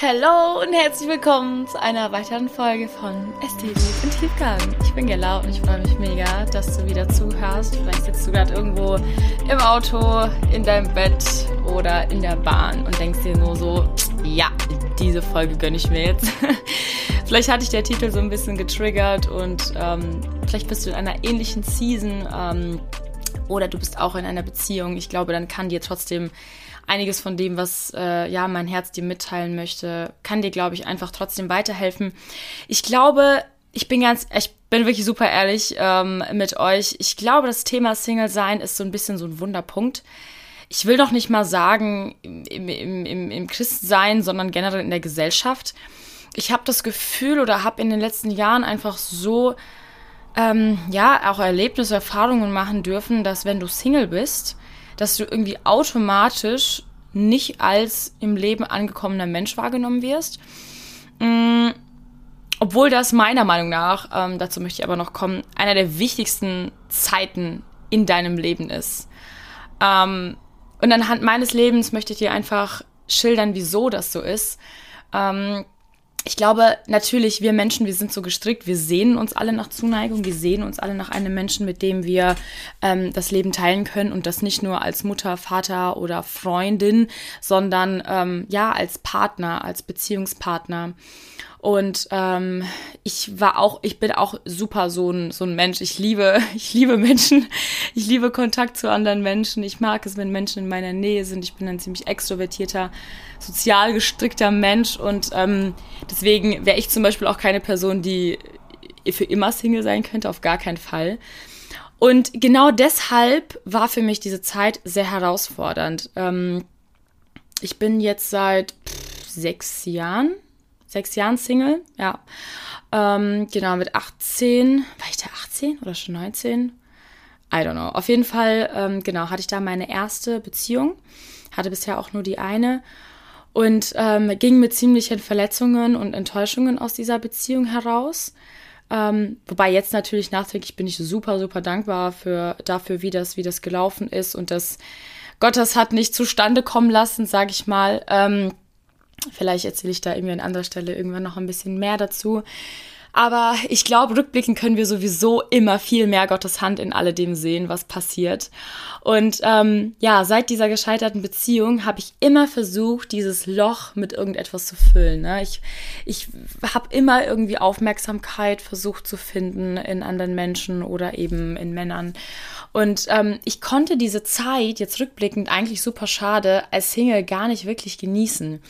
Hallo und herzlich willkommen zu einer weiteren Folge von Ästhetik und Tiefgang. Ich bin Gela und ich freue mich mega, dass du wieder zuhörst. Vielleicht sitzt du gerade irgendwo im Auto, in deinem Bett oder in der Bahn und denkst dir nur so, ja, diese Folge gönne ich mir jetzt. vielleicht hatte ich der Titel so ein bisschen getriggert und ähm, vielleicht bist du in einer ähnlichen Season ähm, oder du bist auch in einer Beziehung. Ich glaube, dann kann dir trotzdem einiges von dem, was äh, ja mein Herz dir mitteilen möchte, kann dir, glaube ich, einfach trotzdem weiterhelfen. Ich glaube, ich bin ganz, ich bin wirklich super ehrlich ähm, mit euch. Ich glaube, das Thema Single sein ist so ein bisschen so ein Wunderpunkt. Ich will doch nicht mal sagen im, im, im, im Christsein, sondern generell in der Gesellschaft. Ich habe das Gefühl oder habe in den letzten Jahren einfach so ähm, ja auch Erlebnisse, Erfahrungen machen dürfen, dass wenn du Single bist, dass du irgendwie automatisch nicht als im Leben angekommener Mensch wahrgenommen wirst. Mhm. Obwohl das meiner Meinung nach, ähm, dazu möchte ich aber noch kommen, einer der wichtigsten Zeiten in deinem Leben ist. Ähm, und anhand meines Lebens möchte ich dir einfach schildern, wieso das so ist. Ähm, ich glaube, natürlich, wir Menschen, wir sind so gestrickt, wir sehnen uns alle nach Zuneigung, wir sehnen uns alle nach einem Menschen, mit dem wir ähm, das Leben teilen können. Und das nicht nur als Mutter, Vater oder Freundin, sondern ähm, ja, als Partner, als Beziehungspartner. Und ähm, ich war auch, ich bin auch super so ein, so ein Mensch. Ich liebe, ich liebe Menschen. Ich liebe Kontakt zu anderen Menschen. Ich mag es, wenn Menschen in meiner Nähe sind. Ich bin ein ziemlich extrovertierter, sozial gestrickter Mensch. Und ähm, deswegen wäre ich zum Beispiel auch keine Person, die für immer Single sein könnte, auf gar keinen Fall. Und genau deshalb war für mich diese Zeit sehr herausfordernd. Ähm, ich bin jetzt seit pff, sechs Jahren, sechs Jahren Single, ja. Ähm, genau, mit 18, war ich da 18 oder schon 19? I don't know. Auf jeden Fall, ähm, genau, hatte ich da meine erste Beziehung. Hatte bisher auch nur die eine. Und ähm, ging mit ziemlichen Verletzungen und Enttäuschungen aus dieser Beziehung heraus. Ähm, wobei jetzt natürlich nachträglich bin ich super, super dankbar für, dafür, wie das, wie das gelaufen ist und dass Gott das hat nicht zustande kommen lassen, sage ich mal. Ähm, Vielleicht erzähle ich da irgendwie an anderer Stelle irgendwann noch ein bisschen mehr dazu. Aber ich glaube, rückblickend können wir sowieso immer viel mehr Gottes Hand in alledem sehen, was passiert. Und ähm, ja, seit dieser gescheiterten Beziehung habe ich immer versucht, dieses Loch mit irgendetwas zu füllen. Ne? Ich, ich habe immer irgendwie Aufmerksamkeit versucht zu finden in anderen Menschen oder eben in Männern. Und ähm, ich konnte diese Zeit jetzt rückblickend eigentlich super schade als Single gar nicht wirklich genießen.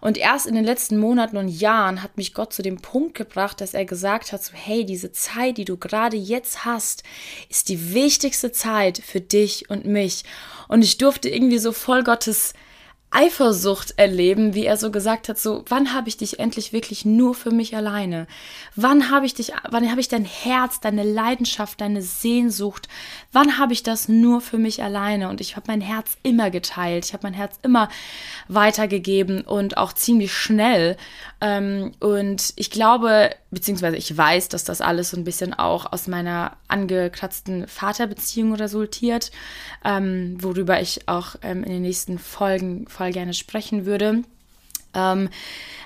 Und erst in den letzten Monaten und Jahren hat mich Gott zu dem Punkt gebracht, dass er gesagt hat, so, hey, diese Zeit, die du gerade jetzt hast, ist die wichtigste Zeit für dich und mich. Und ich durfte irgendwie so voll Gottes Eifersucht erleben, wie er so gesagt hat, so, wann habe ich dich endlich wirklich nur für mich alleine? Wann habe ich dich, wann habe ich dein Herz, deine Leidenschaft, deine Sehnsucht, wann habe ich das nur für mich alleine? Und ich habe mein Herz immer geteilt, ich habe mein Herz immer weitergegeben und auch ziemlich schnell. Ähm, und ich glaube, beziehungsweise ich weiß, dass das alles so ein bisschen auch aus meiner angekratzten Vaterbeziehung resultiert, ähm, worüber ich auch ähm, in den nächsten Folgen voll gerne sprechen würde. Ähm,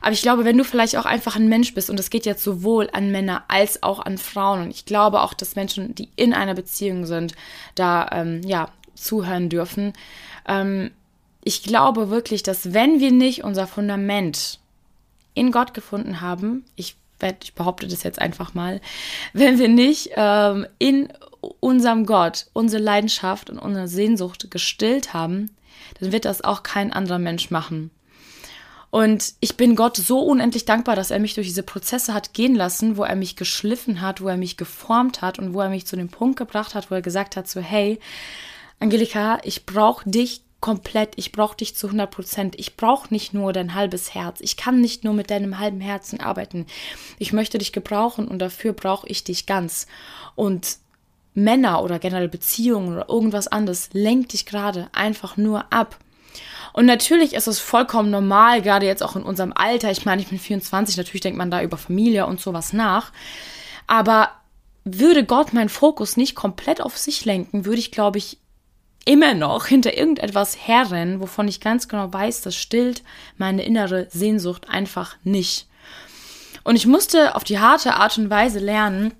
aber ich glaube, wenn du vielleicht auch einfach ein Mensch bist, und das geht jetzt sowohl an Männer als auch an Frauen, und ich glaube auch, dass Menschen, die in einer Beziehung sind, da ähm, ja zuhören dürfen. Ähm, ich glaube wirklich, dass wenn wir nicht unser Fundament in Gott gefunden haben, ich, ich behaupte das jetzt einfach mal, wenn wir nicht ähm, in unserem Gott unsere Leidenschaft und unsere Sehnsucht gestillt haben, dann wird das auch kein anderer Mensch machen. Und ich bin Gott so unendlich dankbar, dass er mich durch diese Prozesse hat gehen lassen, wo er mich geschliffen hat, wo er mich geformt hat und wo er mich zu dem Punkt gebracht hat, wo er gesagt hat, so hey, Angelika, ich brauche dich komplett, ich brauche dich zu 100 Prozent. Ich brauche nicht nur dein halbes Herz. Ich kann nicht nur mit deinem halben Herzen arbeiten. Ich möchte dich gebrauchen und dafür brauche ich dich ganz. Und Männer oder generell Beziehungen oder irgendwas anderes lenkt dich gerade einfach nur ab. Und natürlich ist es vollkommen normal, gerade jetzt auch in unserem Alter. Ich meine, ich bin 24, natürlich denkt man da über Familie und sowas nach. Aber würde Gott meinen Fokus nicht komplett auf sich lenken, würde ich, glaube ich, immer noch hinter irgendetwas herrennen, wovon ich ganz genau weiß, das stillt meine innere Sehnsucht einfach nicht. Und ich musste auf die harte Art und Weise lernen,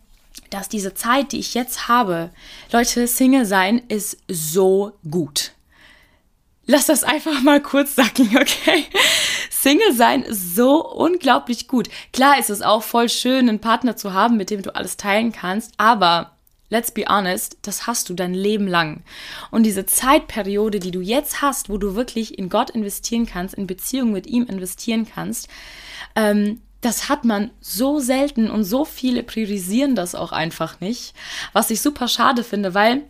dass diese Zeit, die ich jetzt habe, Leute, Single sein ist so gut. Lass das einfach mal kurz sacken, okay? Single sein ist so unglaublich gut. Klar ist es auch voll schön, einen Partner zu haben, mit dem du alles teilen kannst, aber let's be honest, das hast du dein Leben lang. Und diese Zeitperiode, die du jetzt hast, wo du wirklich in Gott investieren kannst, in Beziehung mit ihm investieren kannst, ähm, das hat man so selten und so viele priorisieren das auch einfach nicht, was ich super schade finde, weil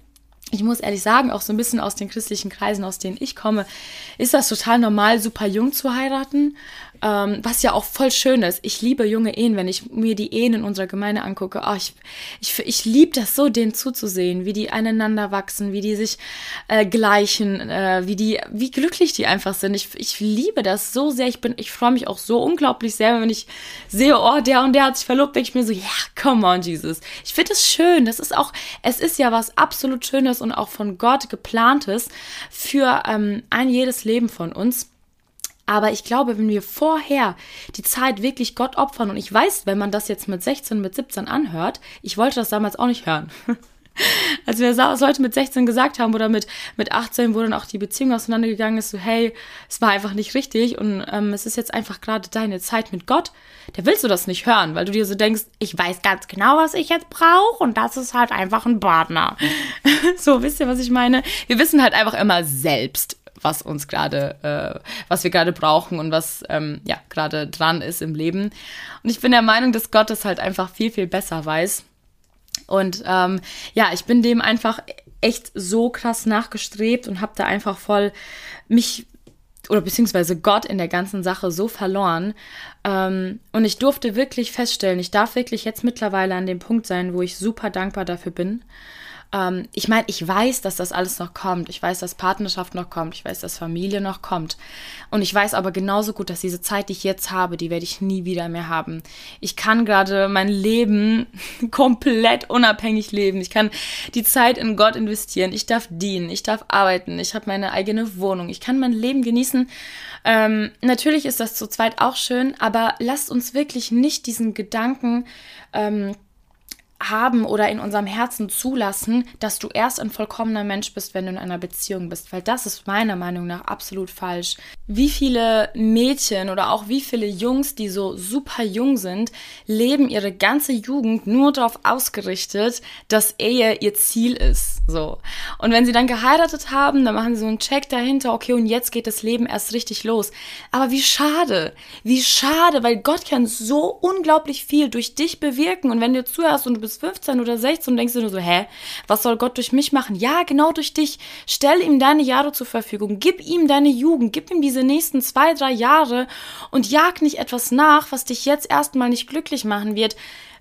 ich muss ehrlich sagen, auch so ein bisschen aus den christlichen Kreisen, aus denen ich komme, ist das total normal, super jung zu heiraten. Ähm, was ja auch voll schön ist. Ich liebe junge Ehen, wenn ich mir die Ehen in unserer Gemeinde angucke. Oh, ich ich, ich liebe das so, denen zuzusehen, wie die aneinander wachsen, wie die sich äh, gleichen, äh, wie die, wie glücklich die einfach sind. Ich, ich liebe das so sehr. Ich ich freue mich auch so unglaublich sehr, wenn ich sehe, oh, der und der hat sich verlobt, denke ich mir so, ja, yeah, come on, Jesus. Ich finde das schön. Das ist auch, es ist ja was absolut Schönes und auch von Gott geplantes für ähm, ein jedes Leben von uns. Aber ich glaube, wenn wir vorher die Zeit wirklich Gott opfern, und ich weiß, wenn man das jetzt mit 16, mit 17 anhört, ich wollte das damals auch nicht hören. Als wir das Leute mit 16 gesagt haben oder mit, mit 18, wo dann auch die Beziehung auseinandergegangen ist, so hey, es war einfach nicht richtig und ähm, es ist jetzt einfach gerade deine Zeit mit Gott, da willst du das nicht hören, weil du dir so denkst, ich weiß ganz genau, was ich jetzt brauche und das ist halt einfach ein Partner. so, wisst ihr, was ich meine? Wir wissen halt einfach immer selbst, was uns gerade, äh, was wir gerade brauchen und was ähm, ja gerade dran ist im Leben. Und ich bin der Meinung, dass Gott es halt einfach viel, viel besser weiß. Und ähm, ja, ich bin dem einfach echt so krass nachgestrebt und habe da einfach voll mich oder beziehungsweise Gott in der ganzen Sache so verloren. Ähm, und ich durfte wirklich feststellen, ich darf wirklich jetzt mittlerweile an dem Punkt sein, wo ich super dankbar dafür bin. Ähm, ich meine, ich weiß, dass das alles noch kommt. Ich weiß, dass Partnerschaft noch kommt. Ich weiß, dass Familie noch kommt. Und ich weiß aber genauso gut, dass diese Zeit, die ich jetzt habe, die werde ich nie wieder mehr haben. Ich kann gerade mein Leben komplett unabhängig leben. Ich kann die Zeit in Gott investieren. Ich darf dienen. Ich darf arbeiten. Ich habe meine eigene Wohnung. Ich kann mein Leben genießen. Ähm, natürlich ist das zu zweit auch schön, aber lasst uns wirklich nicht diesen Gedanken ähm, haben oder in unserem Herzen zulassen, dass du erst ein vollkommener Mensch bist, wenn du in einer Beziehung bist, weil das ist meiner Meinung nach absolut falsch. Wie viele Mädchen oder auch wie viele Jungs, die so super jung sind, leben ihre ganze Jugend nur darauf ausgerichtet, dass Ehe ihr Ziel ist, so. Und wenn sie dann geheiratet haben, dann machen sie so einen Check dahinter, okay, und jetzt geht das Leben erst richtig los. Aber wie schade, wie schade, weil Gott kann so unglaublich viel durch dich bewirken und wenn du zuhörst und du bist 15 oder 16 und denkst dir nur so, hä, was soll Gott durch mich machen? Ja, genau durch dich. Stell ihm deine Jahre zur Verfügung. Gib ihm deine Jugend. Gib ihm diese nächsten zwei, drei Jahre und jag nicht etwas nach, was dich jetzt erstmal nicht glücklich machen wird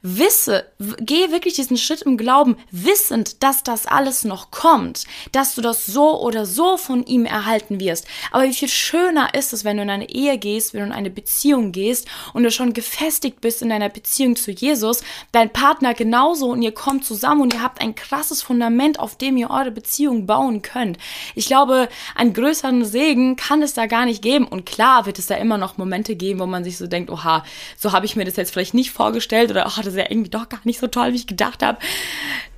wisse, geh wirklich diesen Schritt im Glauben, wissend, dass das alles noch kommt, dass du das so oder so von ihm erhalten wirst. Aber wie viel schöner ist es, wenn du in eine Ehe gehst, wenn du in eine Beziehung gehst und du schon gefestigt bist in deiner Beziehung zu Jesus, dein Partner genauso und ihr kommt zusammen und ihr habt ein krasses Fundament, auf dem ihr eure Beziehung bauen könnt. Ich glaube, einen größeren Segen kann es da gar nicht geben. Und klar wird es da immer noch Momente geben, wo man sich so denkt, oha, so habe ich mir das jetzt vielleicht nicht vorgestellt oder ach, das ist ja irgendwie doch gar nicht so toll, wie ich gedacht habe.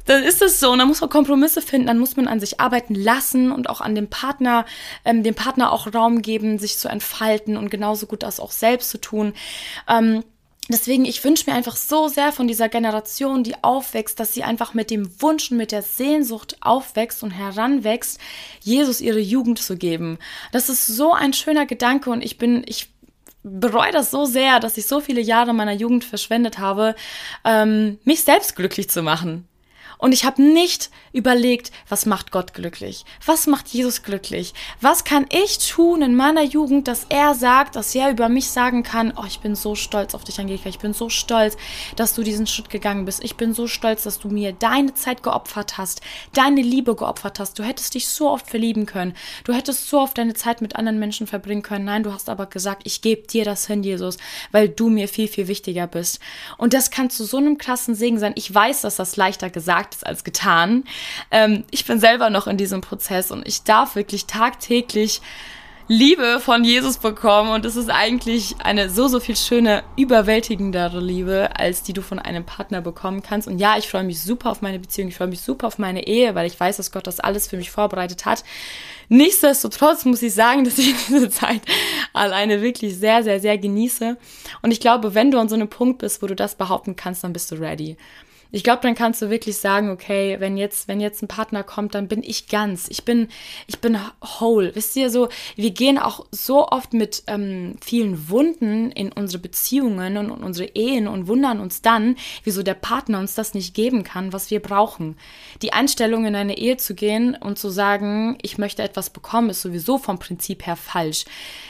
Dann ist es so und dann muss man Kompromisse finden, dann muss man an sich arbeiten lassen und auch an dem Partner, ähm, dem Partner auch Raum geben, sich zu entfalten und genauso gut das auch selbst zu tun. Ähm, Deswegen, ich wünsche mir einfach so sehr von dieser Generation, die aufwächst, dass sie einfach mit dem Wunsch und mit der Sehnsucht aufwächst und heranwächst, Jesus ihre Jugend zu geben. Das ist so ein schöner Gedanke und ich bin, ich bereue das so sehr, dass ich so viele Jahre meiner Jugend verschwendet habe, ähm, mich selbst glücklich zu machen. Und ich habe nicht überlegt, was macht Gott glücklich? Was macht Jesus glücklich? Was kann ich tun in meiner Jugend, dass er sagt, dass er über mich sagen kann, oh, ich bin so stolz auf dich, Angelika. Ich bin so stolz, dass du diesen Schritt gegangen bist. Ich bin so stolz, dass du mir deine Zeit geopfert hast, deine Liebe geopfert hast. Du hättest dich so oft verlieben können. Du hättest so oft deine Zeit mit anderen Menschen verbringen können. Nein, du hast aber gesagt, ich gebe dir das hin, Jesus, weil du mir viel, viel wichtiger bist. Und das kann zu so einem krassen Segen sein. Ich weiß, dass das leichter gesagt gesagt als getan. Ähm, ich bin selber noch in diesem Prozess und ich darf wirklich tagtäglich Liebe von Jesus bekommen und es ist eigentlich eine so, so viel schöne, überwältigendere Liebe, als die du von einem Partner bekommen kannst. Und ja, ich freue mich super auf meine Beziehung, ich freue mich super auf meine Ehe, weil ich weiß, dass Gott das alles für mich vorbereitet hat. Nichtsdestotrotz muss ich sagen, dass ich diese Zeit alleine wirklich sehr, sehr, sehr genieße. Und ich glaube, wenn du an so einem Punkt bist, wo du das behaupten kannst, dann bist du ready. Ich glaube, dann kannst du wirklich sagen, okay, wenn jetzt, wenn jetzt ein Partner kommt, dann bin ich ganz. Ich bin, ich bin whole. Wisst ihr so, wir gehen auch so oft mit ähm, vielen Wunden in unsere Beziehungen und, und unsere Ehen und wundern uns dann, wieso der Partner uns das nicht geben kann, was wir brauchen. Die Einstellung in eine Ehe zu gehen und zu sagen, ich möchte etwas bekommen, ist sowieso vom Prinzip her falsch.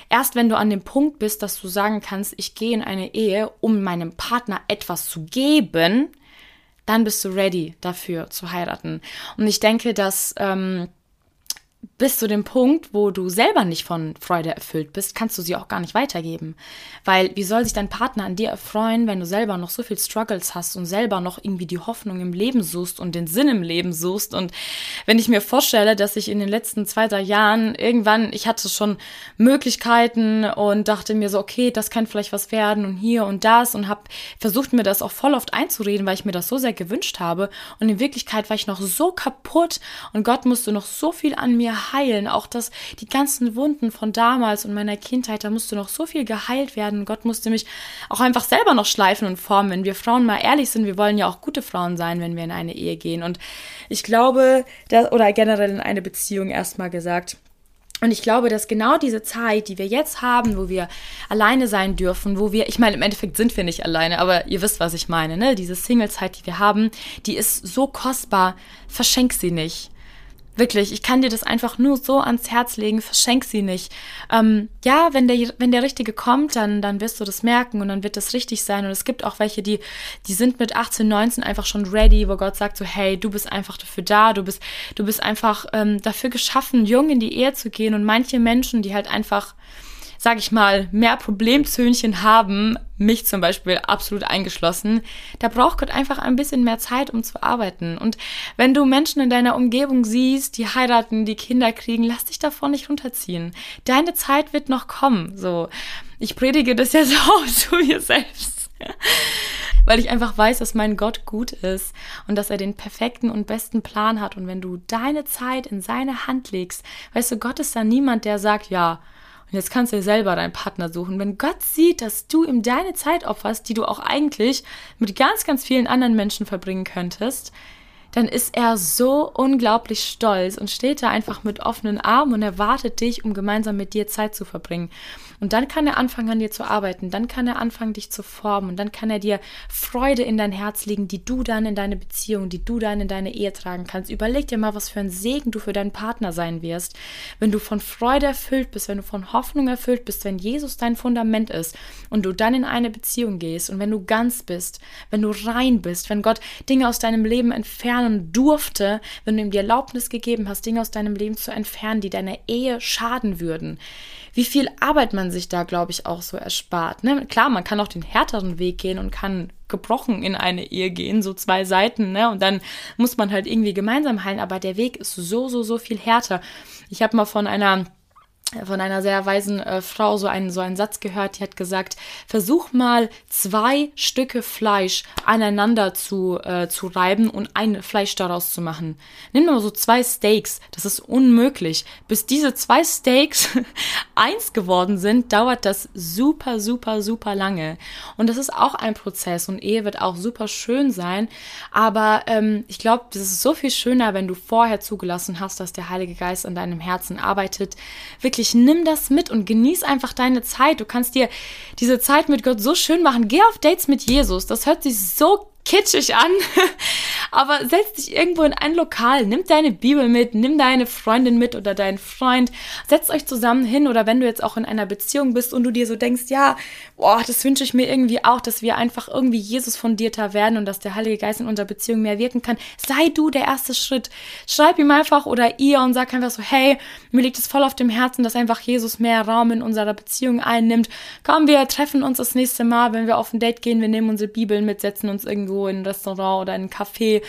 Erst wenn du an dem Punkt bist, dass du sagen kannst, ich gehe in eine Ehe, um meinem Partner etwas zu geben, dann bist du ready dafür zu heiraten. Und ich denke, dass ähm, bis zu dem Punkt, wo du selber nicht von Freude erfüllt bist, kannst du sie auch gar nicht weitergeben. Weil wie soll sich dein Partner an dir erfreuen, wenn du selber noch so viel Struggles hast und selber noch irgendwie die Hoffnung im Leben suchst und den Sinn im Leben suchst? Und wenn ich mir vorstelle, dass ich in den letzten zwei, drei Jahren irgendwann, ich hatte schon Möglichkeiten und dachte mir so, okay, das kann vielleicht was werden und hier und das und habe versucht mir das auch voll oft einzureden, weil ich mir das so sehr gewünscht habe. Und in Wirklichkeit war ich noch so kaputt und Gott musste noch so viel an mir heilen. Auch das, die ganzen Wunden von damals und meiner Kindheit, da musste noch so viel geheilt werden. Gott musste mich auch einfach selber noch schleifen und formen. Wenn wir Frauen mal ehrlich sind, wir wollen ja auch gute Frauen sein, wenn wir in eine Ehe gehen. Und ich glaube, dass, oder generell in eine Beziehung erstmal gesagt, und ich glaube, dass genau diese Zeit, die wir jetzt haben, wo wir alleine sein dürfen, wo wir, ich meine, im Endeffekt sind wir nicht alleine, aber ihr wisst, was ich meine, ne? Diese Single-Zeit, die wir haben, die ist so kostbar, verschenk sie nicht. Wirklich, ich kann dir das einfach nur so ans Herz legen, verschenk sie nicht. Ähm, ja, wenn der, wenn der Richtige kommt, dann, dann wirst du das merken und dann wird das richtig sein. Und es gibt auch welche, die, die sind mit 18, 19 einfach schon ready, wo Gott sagt so, hey, du bist einfach dafür da, du bist, du bist einfach ähm, dafür geschaffen, jung in die Ehe zu gehen. Und manche Menschen, die halt einfach sag ich mal, mehr Problemzöhnchen haben, mich zum Beispiel absolut eingeschlossen, da braucht Gott einfach ein bisschen mehr Zeit, um zu arbeiten. Und wenn du Menschen in deiner Umgebung siehst, die heiraten, die Kinder kriegen, lass dich davon nicht runterziehen. Deine Zeit wird noch kommen. So, ich predige das ja so zu mir selbst. Weil ich einfach weiß, dass mein Gott gut ist und dass er den perfekten und besten Plan hat. Und wenn du deine Zeit in seine Hand legst, weißt du, Gott ist da niemand, der sagt, ja, und jetzt kannst du dir selber deinen Partner suchen. Wenn Gott sieht, dass du ihm deine Zeit opferst, die du auch eigentlich mit ganz, ganz vielen anderen Menschen verbringen könntest, dann ist er so unglaublich stolz und steht da einfach mit offenen Armen und erwartet dich, um gemeinsam mit dir Zeit zu verbringen. Und dann kann er anfangen, an dir zu arbeiten. Dann kann er anfangen, dich zu formen. Und dann kann er dir Freude in dein Herz legen, die du dann in deine Beziehung, die du dann in deine Ehe tragen kannst. Überleg dir mal, was für ein Segen du für deinen Partner sein wirst, wenn du von Freude erfüllt bist, wenn du von Hoffnung erfüllt bist, wenn Jesus dein Fundament ist und du dann in eine Beziehung gehst und wenn du ganz bist, wenn du rein bist, wenn Gott Dinge aus deinem Leben entfernen durfte, wenn du ihm die Erlaubnis gegeben hast, Dinge aus deinem Leben zu entfernen, die deiner Ehe schaden würden wie viel Arbeit man sich da, glaube ich, auch so erspart. Ne? Klar, man kann auch den härteren Weg gehen und kann gebrochen in eine Ehe gehen, so zwei Seiten, ne? Und dann muss man halt irgendwie gemeinsam heilen, aber der Weg ist so, so, so viel härter. Ich habe mal von einer von einer sehr weisen äh, Frau so einen, so einen Satz gehört, die hat gesagt, versuch mal zwei Stücke Fleisch aneinander zu, äh, zu reiben und ein Fleisch daraus zu machen. Nimm mal so zwei Steaks, das ist unmöglich. Bis diese zwei Steaks eins geworden sind, dauert das super, super, super lange. Und das ist auch ein Prozess und Ehe wird auch super schön sein, aber ähm, ich glaube, das ist so viel schöner, wenn du vorher zugelassen hast, dass der Heilige Geist an deinem Herzen arbeitet, wirklich wirklich, nimm das mit und genieß einfach deine Zeit. Du kannst dir diese Zeit mit Gott so schön machen. Geh auf Dates mit Jesus. Das hört sich so kitschig an, aber setz dich irgendwo in ein Lokal, nimm deine Bibel mit, nimm deine Freundin mit oder deinen Freund, setzt euch zusammen hin oder wenn du jetzt auch in einer Beziehung bist und du dir so denkst, ja, boah, das wünsche ich mir irgendwie auch, dass wir einfach irgendwie Jesus fundierter werden und dass der Heilige Geist in unserer Beziehung mehr wirken kann, sei du der erste Schritt. Schreib ihm einfach oder ihr und sag einfach so, hey, mir liegt es voll auf dem Herzen, dass einfach Jesus mehr Raum in unserer Beziehung einnimmt. Komm, wir treffen uns das nächste Mal, wenn wir auf ein Date gehen, wir nehmen unsere Bibeln mit, setzen uns irgendwo in ein Restaurant oder in ein Café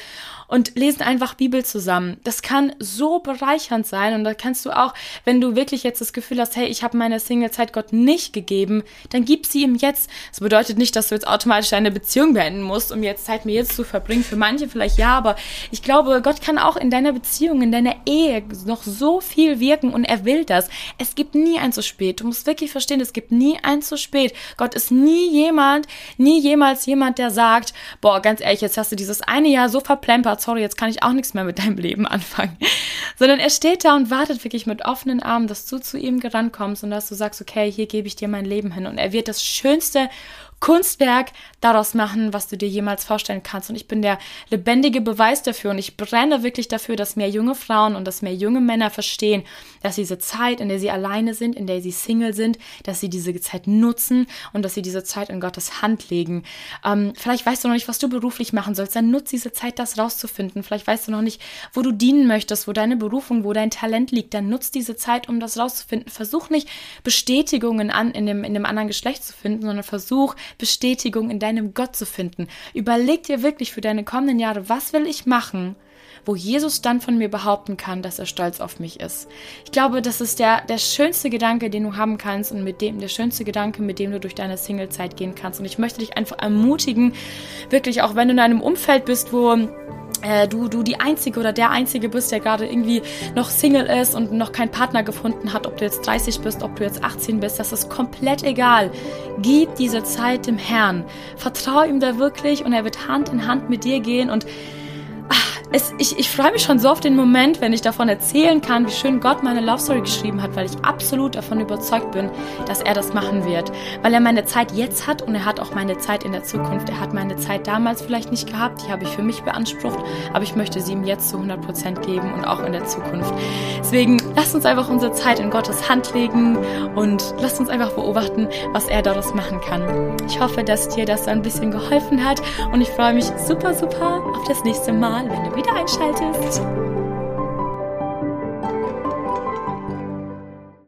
und lesen einfach Bibel zusammen. Das kann so bereichernd sein und da kannst du auch, wenn du wirklich jetzt das Gefühl hast, hey, ich habe meine Singlezeit Gott nicht gegeben, dann gib sie ihm jetzt. Das bedeutet nicht, dass du jetzt automatisch deine Beziehung beenden musst, um jetzt Zeit mit jetzt zu verbringen. Für manche vielleicht ja, aber ich glaube, Gott kann auch in deiner Beziehung, in deiner Ehe noch so viel wirken und er will das. Es gibt nie ein zu spät. Du musst wirklich verstehen, es gibt nie ein zu spät. Gott ist nie jemand, nie jemals jemand, der sagt, boah, ganz ehrlich, jetzt hast du dieses eine Jahr so verplempert, sorry, jetzt kann ich auch nichts mehr mit deinem Leben anfangen. Sondern er steht da und wartet wirklich mit offenen Armen, dass du zu ihm gerannt kommst und dass du sagst, okay, hier gebe ich dir mein Leben hin. Und er wird das schönste Kunstwerk daraus machen, was du dir jemals vorstellen kannst. Und ich bin der lebendige Beweis dafür und ich brenne wirklich dafür, dass mehr junge Frauen und dass mehr junge Männer verstehen, dass diese Zeit, in der sie alleine sind, in der sie Single sind, dass sie diese Zeit nutzen und dass sie diese Zeit in Gottes Hand legen. Ähm, vielleicht weißt du noch nicht, was du beruflich machen sollst, dann nutze diese Zeit, das rauszufinden. Vielleicht weißt du noch nicht, wo du dienen möchtest, wo deine Berufung, wo dein Talent liegt, dann nutze diese Zeit, um das rauszufinden. Versuch nicht Bestätigungen an, in, dem, in dem anderen Geschlecht zu finden, sondern versuch Bestätigung in deinem Gott zu finden. Überleg dir wirklich für deine kommenden Jahre, was will ich machen, wo Jesus dann von mir behaupten kann, dass er stolz auf mich ist. Ich glaube, das ist der, der schönste Gedanke, den du haben kannst und mit dem, der schönste Gedanke, mit dem du durch deine Singlezeit gehen kannst. Und ich möchte dich einfach ermutigen, wirklich auch wenn du in einem Umfeld bist, wo äh, du, du die Einzige oder der Einzige bist, der gerade irgendwie noch Single ist und noch keinen Partner gefunden hat, ob du jetzt 30 bist, ob du jetzt 18 bist, das ist komplett egal. Gib diese Zeit dem Herrn. Vertrau ihm da wirklich und er wird Hand in Hand mit dir gehen und es, ich, ich freue mich schon so auf den Moment, wenn ich davon erzählen kann, wie schön Gott meine Love Story geschrieben hat, weil ich absolut davon überzeugt bin, dass er das machen wird. Weil er meine Zeit jetzt hat und er hat auch meine Zeit in der Zukunft. Er hat meine Zeit damals vielleicht nicht gehabt, die habe ich für mich beansprucht, aber ich möchte sie ihm jetzt zu 100 Prozent geben und auch in der Zukunft. Deswegen lasst uns einfach unsere Zeit in Gottes Hand legen und lasst uns einfach beobachten, was er daraus machen kann. Ich hoffe, dass dir das ein bisschen geholfen hat und ich freue mich super, super auf das nächste Mal, wenn du wieder einschaltest.